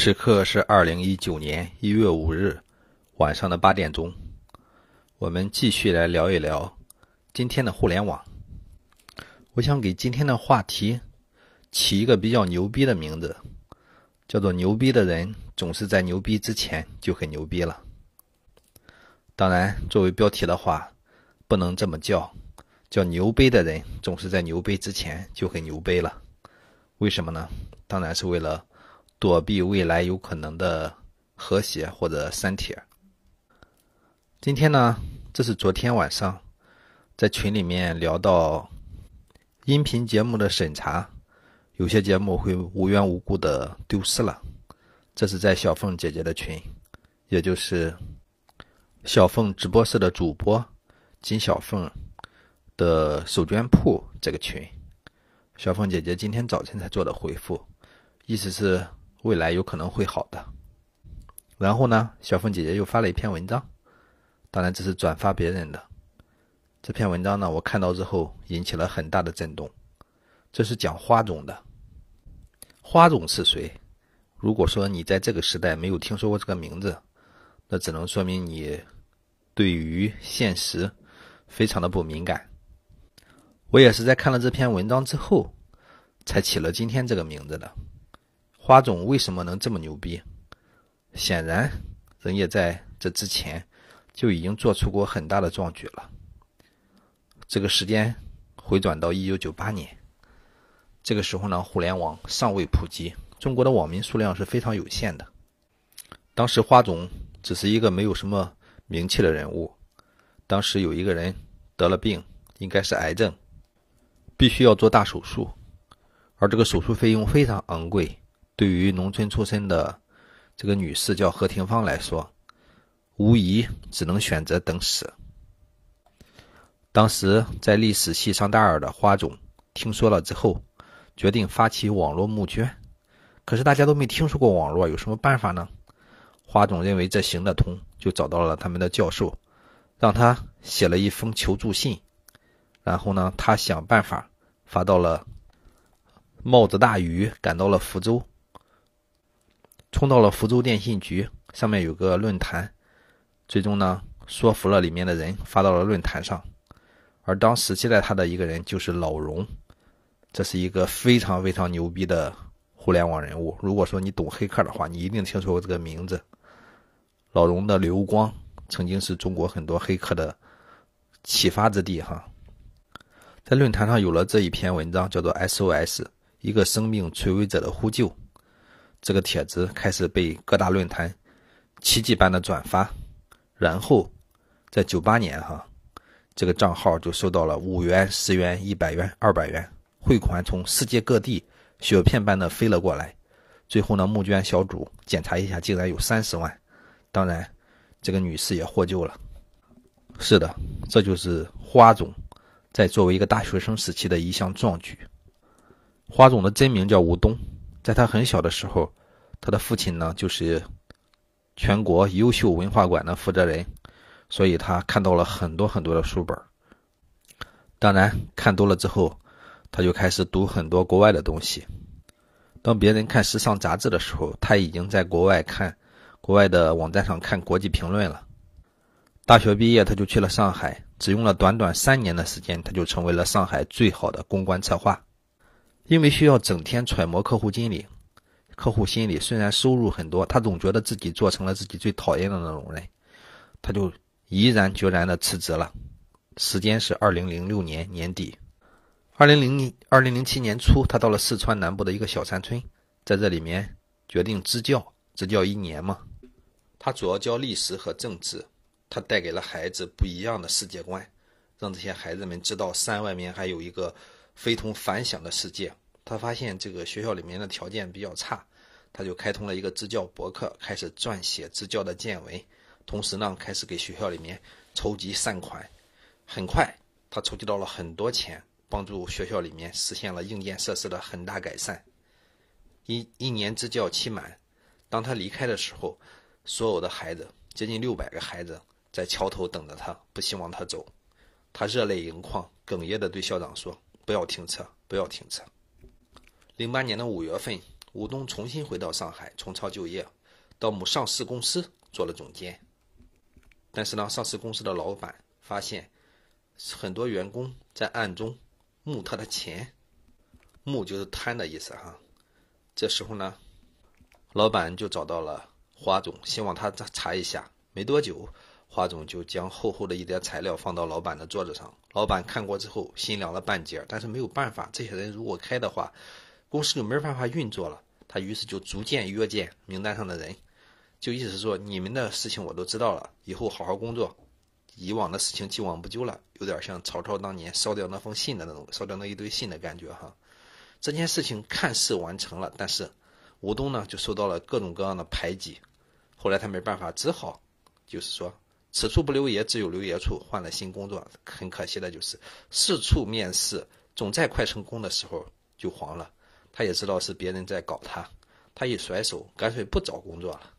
此刻是二零一九年一月五日晚上的八点钟，我们继续来聊一聊今天的互联网。我想给今天的话题起一个比较牛逼的名字，叫做“牛逼的人总是在牛逼之前就很牛逼了”。当然，作为标题的话，不能这么叫，叫“牛逼的人总是在牛逼之前就很牛逼了”。为什么呢？当然是为了躲避未来有可能的和谐或者删帖。今天呢，这是昨天晚上在群里面聊到。音频节目的审查，有些节目会无缘无故的丢失了。这是在小凤姐姐的群，也就是小凤直播室的主播金小凤的手绢铺这个群。小凤姐姐今天早晨才做的回复，意思是未来有可能会好的。然后呢，小凤姐姐又发了一篇文章，当然这是转发别人的。这篇文章呢，我看到之后引起了很大的震动。这是讲花总的。花总是谁？如果说你在这个时代没有听说过这个名字，那只能说明你对于现实非常的不敏感。我也是在看了这篇文章之后，才起了今天这个名字的。花总为什么能这么牛逼？显然，人家在这之前就已经做出过很大的壮举了。这个时间回转到一九九八年，这个时候呢，互联网尚未普及，中国的网民数量是非常有限的。当时花总只是一个没有什么名气的人物。当时有一个人得了病，应该是癌症，必须要做大手术，而这个手术费用非常昂贵。对于农村出身的这个女士叫何廷芳来说，无疑只能选择等死。当时在历史系上大二的花总听说了之后，决定发起网络募捐。可是大家都没听说过网络，有什么办法呢？花总认为这行得通，就找到了他们的教授，让他写了一封求助信。然后呢，他想办法发到了帽子大雨，赶到了福州，冲到了福州电信局，上面有个论坛，最终呢说服了里面的人，发到了论坛上。而当时接待他的一个人就是老荣，这是一个非常非常牛逼的互联网人物。如果说你懂黑客的话，你一定听说过这个名字。老荣的流光曾经是中国很多黑客的启发之地，哈。在论坛上有了这一篇文章，叫做 “SOS：一个生命垂危者的呼救”。这个帖子开始被各大论坛奇迹般的转发，然后在九八年，哈。这个账号就收到了五元、十元、一百元、二百元汇款，从世界各地雪片般的飞了过来。最后呢，募捐小组检查一下，竟然有三十万。当然，这个女士也获救了。是的，这就是花总在作为一个大学生时期的一项壮举。花总的真名叫吴东，在他很小的时候，他的父亲呢就是全国优秀文化馆的负责人。所以他看到了很多很多的书本，当然看多了之后，他就开始读很多国外的东西。当别人看时尚杂志的时候，他已经在国外看国外的网站上看国际评论了。大学毕业，他就去了上海，只用了短短三年的时间，他就成为了上海最好的公关策划。因为需要整天揣摩客户心理，客户心里虽然收入很多，他总觉得自己做成了自己最讨厌的那种人，他就。毅然决然的辞职了，时间是二零零六年年底，二零零二零零七年初，他到了四川南部的一个小山村，在这里面决定支教，支教一年嘛。他主要教历史和政治，他带给了孩子不一样的世界观，让这些孩子们知道山外面还有一个非同凡响的世界。他发现这个学校里面的条件比较差，他就开通了一个支教博客，开始撰写支教的见闻。同时呢，开始给学校里面筹集善款，很快他筹集到了很多钱，帮助学校里面实现了硬件设施的很大改善。一一年支教期满，当他离开的时候，所有的孩子接近六百个孩子在桥头等着他，不希望他走。他热泪盈眶，哽咽地对校长说：“不要停车，不要停车。”零八年的五月份，吴东重新回到上海重操旧业，到某上市公司做了总监。但是呢，上市公司的老板发现很多员工在暗中募他的钱，募就是贪的意思哈。这时候呢，老板就找到了华总，希望他查一下。没多久，华总就将厚厚的一叠材料放到老板的桌子上。老板看过之后，心凉了半截，但是没有办法，这些人如果开的话，公司就没办法运作了。他于是就逐渐约见名单上的人。就意思说，你们的事情我都知道了，以后好好工作，以往的事情既往不咎了，有点像曹操当年烧掉那封信的那种，烧掉那一堆信的感觉哈。这件事情看似完成了，但是吴东呢就受到了各种各样的排挤，后来他没办法，只好就是说此处不留爷，自有留爷处，换了新工作。很可惜的就是四处面试，总在快成功的时候就黄了。他也知道是别人在搞他，他一甩手，干脆不找工作了。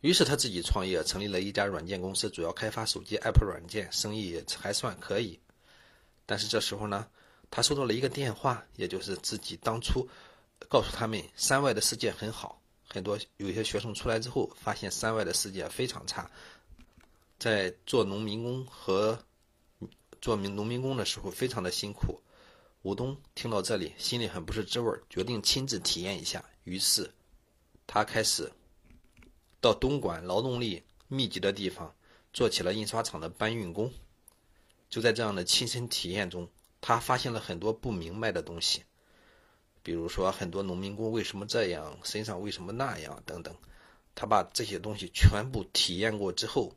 于是他自己创业，成立了一家软件公司，主要开发手机 App 软件，生意还算可以。但是这时候呢，他收到了一个电话，也就是自己当初告诉他们山外的世界很好。很多有些学生出来之后，发现山外的世界非常差，在做农民工和做民农民工的时候非常的辛苦。吴东听到这里，心里很不是滋味，决定亲自体验一下。于是他开始。到东莞劳动力密集的地方，做起了印刷厂的搬运工。就在这样的亲身体验中，他发现了很多不明白的东西，比如说很多农民工为什么这样，身上为什么那样等等。他把这些东西全部体验过之后，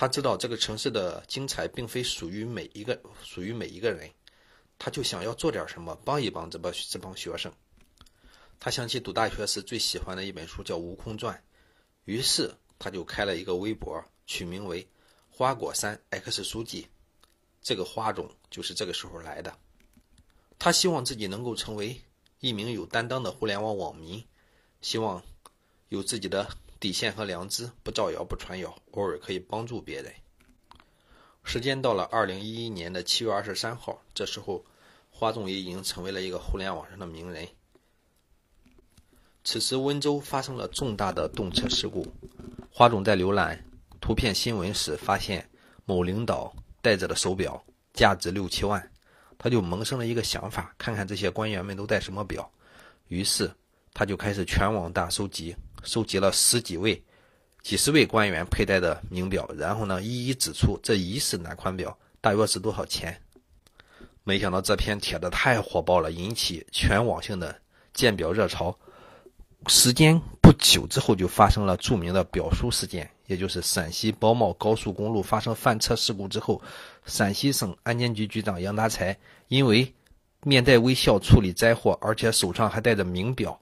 他知道这个城市的精彩并非属于每一个属于每一个人，他就想要做点什么，帮一帮这帮这帮学生。他想起读大学时最喜欢的一本书，叫《悟空传》。于是他就开了一个微博，取名为“花果山 X 书记”。这个花种就是这个时候来的。他希望自己能够成为一名有担当的互联网网民，希望有自己的底线和良知，不造谣不传谣，偶尔可以帮助别人。时间到了二零一一年的七月二十三号，这时候花总也已经成为了一个互联网上的名人。此时，温州发生了重大的动车事故。花总在浏览图片新闻时，发现某领导戴着的手表价值六七万，他就萌生了一个想法：看看这些官员们都戴什么表。于是，他就开始全网大收集，收集了十几位、几十位官员佩戴的名表，然后呢，一一指出这疑似哪款表，大约是多少钱。没想到这篇帖子太火爆了，引起全网性的鉴表热潮。时间不久之后，就发生了著名的表叔事件，也就是陕西包茂高速公路发生翻车事故之后，陕西省安监局局长杨达才因为面带微笑处理灾祸，而且手上还戴着名表，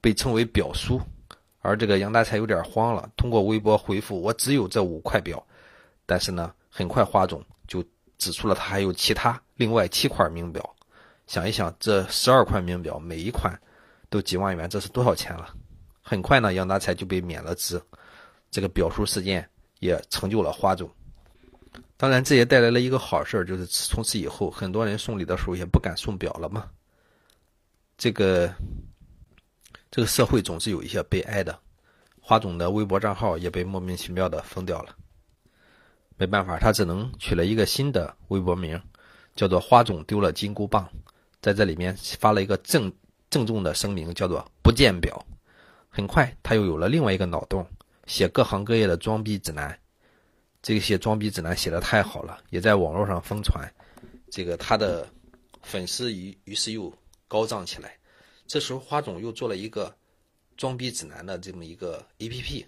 被称为表叔。而这个杨达才有点慌了，通过微博回复：“我只有这五块表。”但是呢，很快花总就指出了他还有其他另外七块名表。想一想，这十二块名表，每一款。都几万元，这是多少钱了？很快呢，杨达才就被免了职。这个表叔事件也成就了花总。当然，这也带来了一个好事儿就是从此以后，很多人送礼的时候也不敢送表了嘛。这个这个社会总是有一些悲哀的。花总的微博账号也被莫名其妙的封掉了。没办法，他只能取了一个新的微博名，叫做“花总丢了金箍棒”，在这里面发了一个正。郑重的声明叫做“不见表”。很快，他又有了另外一个脑洞，写各行各业的装逼指南。这些装逼指南写的太好了，也在网络上疯传。这个他的粉丝于于是又高涨起来。这时候，花总又做了一个装逼指南的这么一个 APP，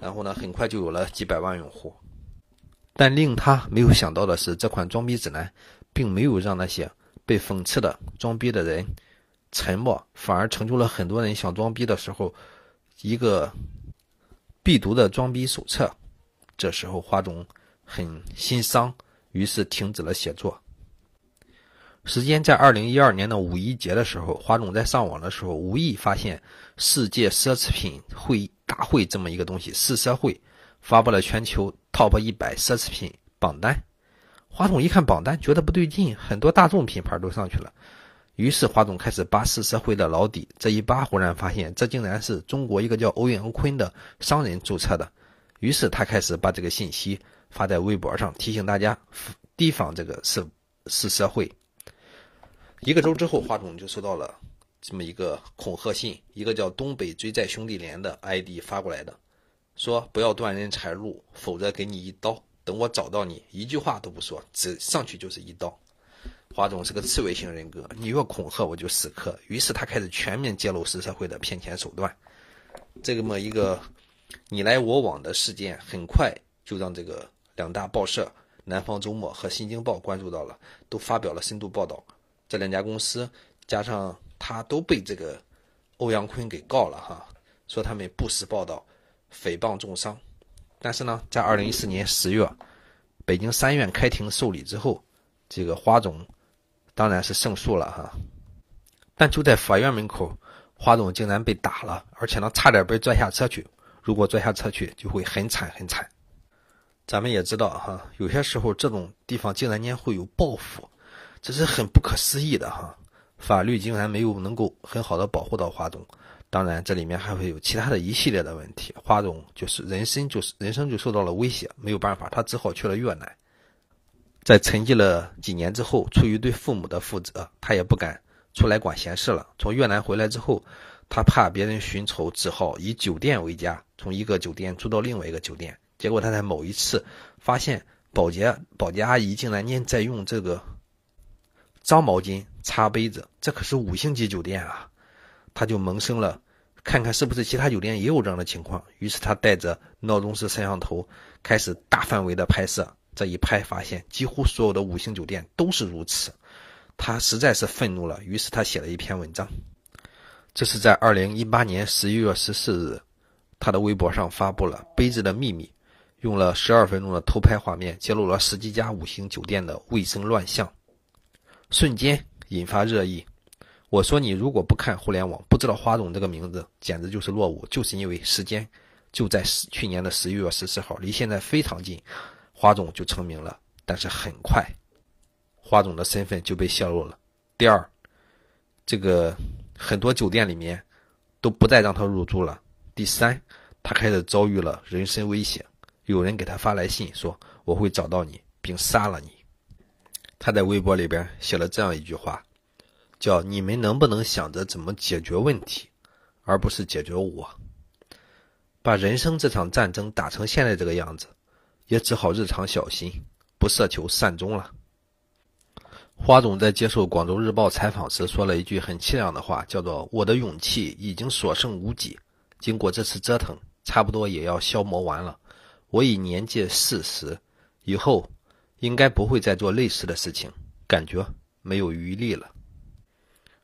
然后呢，很快就有了几百万用户。但令他没有想到的是，这款装逼指南并没有让那些被讽刺的装逼的人。沉默反而成就了很多人想装逼的时候一个必读的装逼手册。这时候花总很心伤，于是停止了写作。时间在二零一二年的五一节的时候，华总在上网的时候无意发现世界奢侈品会议大会这么一个东西，世奢会发布了全球 TOP 一百奢侈品榜单。华总一看榜单，觉得不对劲，很多大众品牌都上去了。于是华总开始扒四社会的老底，这一扒，忽然发现这竟然是中国一个叫欧阳坤的商人注册的。于是他开始把这个信息发在微博上，提醒大家提防这个四四社会。一个周之后，华总就收到了这么一个恐吓信，一个叫“东北追债兄弟连”的 ID 发过来的，说不要断人财路，否则给你一刀。等我找到你，一句话都不说，只上去就是一刀。华总是个刺猬型人格，你越恐吓我就死磕。于是他开始全面揭露四社会的骗钱手段。这么一个你来我往的事件，很快就让这个两大报社《南方周末》和《新京报》关注到了，都发表了深度报道。这两家公司加上他都被这个欧阳坤给告了哈，说他们不实报道、诽谤重伤。但是呢，在二零一四年十月，北京三院开庭受理之后，这个花总。当然是胜诉了哈，但就在法院门口，花总竟然被打了，而且呢，差点被拽下车去。如果拽下车去，就会很惨很惨。咱们也知道哈，有些时候这种地方竟然间会有报复，这是很不可思议的哈。法律竟然没有能够很好的保护到华总，当然这里面还会有其他的一系列的问题。华总就是人生就是人生就受到了威胁，没有办法，他只好去了越南。在沉寂了几年之后，出于对父母的负责，他也不敢出来管闲事了。从越南回来之后，他怕别人寻仇，只好以酒店为家，从一个酒店住到另外一个酒店。结果他在某一次发现保洁保洁阿姨竟然念在用这个脏毛巾擦杯子，这可是五星级酒店啊！他就萌生了看看是不是其他酒店也有这样的情况。于是他带着闹钟式摄像头，开始大范围的拍摄。这一拍，发现几乎所有的五星酒店都是如此，他实在是愤怒了。于是他写了一篇文章，这是在二零一八年十一月十四日，他的微博上发布了《杯子的秘密》，用了十二分钟的偷拍画面，揭露了十几家五星酒店的卫生乱象，瞬间引发热议。我说你如果不看互联网，不知道花总这个名字，简直就是落伍。就是因为时间就在去年的十一月十四号，离现在非常近。花总就成名了，但是很快，花总的身份就被泄露了。第二，这个很多酒店里面都不再让他入住了。第三，他开始遭遇了人身威胁，有人给他发来信说：“我会找到你，并杀了你。”他在微博里边写了这样一句话，叫：“你们能不能想着怎么解决问题，而不是解决我？把人生这场战争打成现在这个样子。”也只好日常小心，不奢求善终了。花总在接受《广州日报》采访时说了一句很凄凉的话，叫做“我的勇气已经所剩无几，经过这次折腾，差不多也要消磨完了。我已年届四十，以后应该不会再做类似的事情，感觉没有余力了。”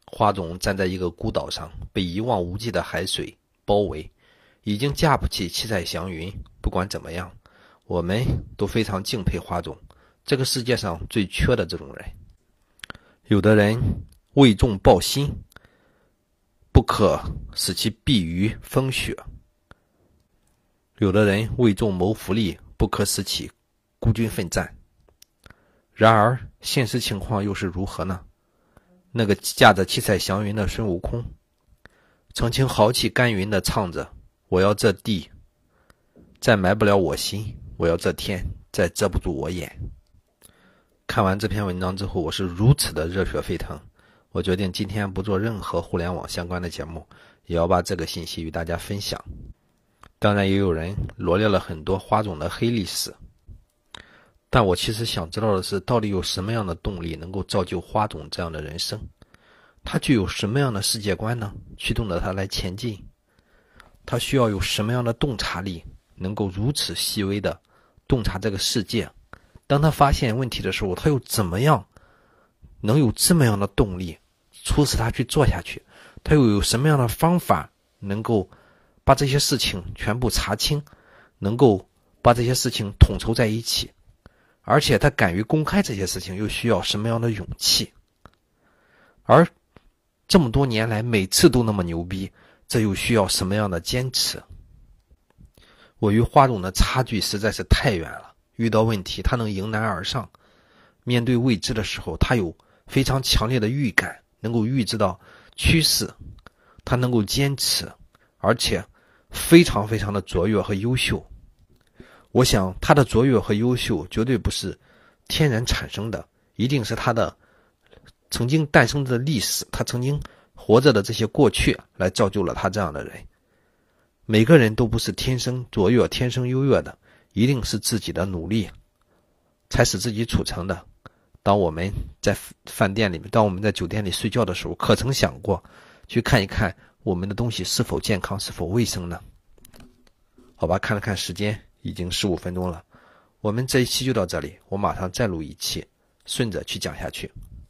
花总站在一个孤岛上，被一望无际的海水包围，已经架不起七彩祥云。不管怎么样。我们都非常敬佩花总，这个世界上最缺的这种人。有的人为众抱薪，不可使其避于风雪；有的人为众谋福利，不可使其孤军奋战。然而，现实情况又是如何呢？那个驾着七彩祥云的孙悟空，曾经豪气干云的唱着：“我要这地，再埋不了我心。”我要这天再遮不住我眼。看完这篇文章之后，我是如此的热血沸腾，我决定今天不做任何互联网相关的节目，也要把这个信息与大家分享。当然，也有人罗列了很多花总的黑历史，但我其实想知道的是，到底有什么样的动力能够造就花总这样的人生？他具有什么样的世界观呢？驱动着他来前进？他需要有什么样的洞察力，能够如此细微的？洞察这个世界，当他发现问题的时候，他又怎么样能有这么样的动力，促使他去做下去？他又有什么样的方法能够把这些事情全部查清，能够把这些事情统筹在一起？而且他敢于公开这些事情，又需要什么样的勇气？而这么多年来，每次都那么牛逼，这又需要什么样的坚持？我与花总的差距实在是太远了。遇到问题，他能迎难而上；面对未知的时候，他有非常强烈的预感，能够预知到趋势，他能够坚持，而且非常非常的卓越和优秀。我想他的卓越和优秀绝对不是天然产生的，一定是他的曾经诞生的历史，他曾经活着的这些过去来造就了他这样的人。每个人都不是天生卓越、天生优越的，一定是自己的努力才使自己处成的。当我们在饭店里面，当我们在酒店里睡觉的时候，可曾想过去看一看我们的东西是否健康、是否卫生呢？好吧，看了看时间，已经十五分钟了，我们这一期就到这里，我马上再录一期，顺着去讲下去。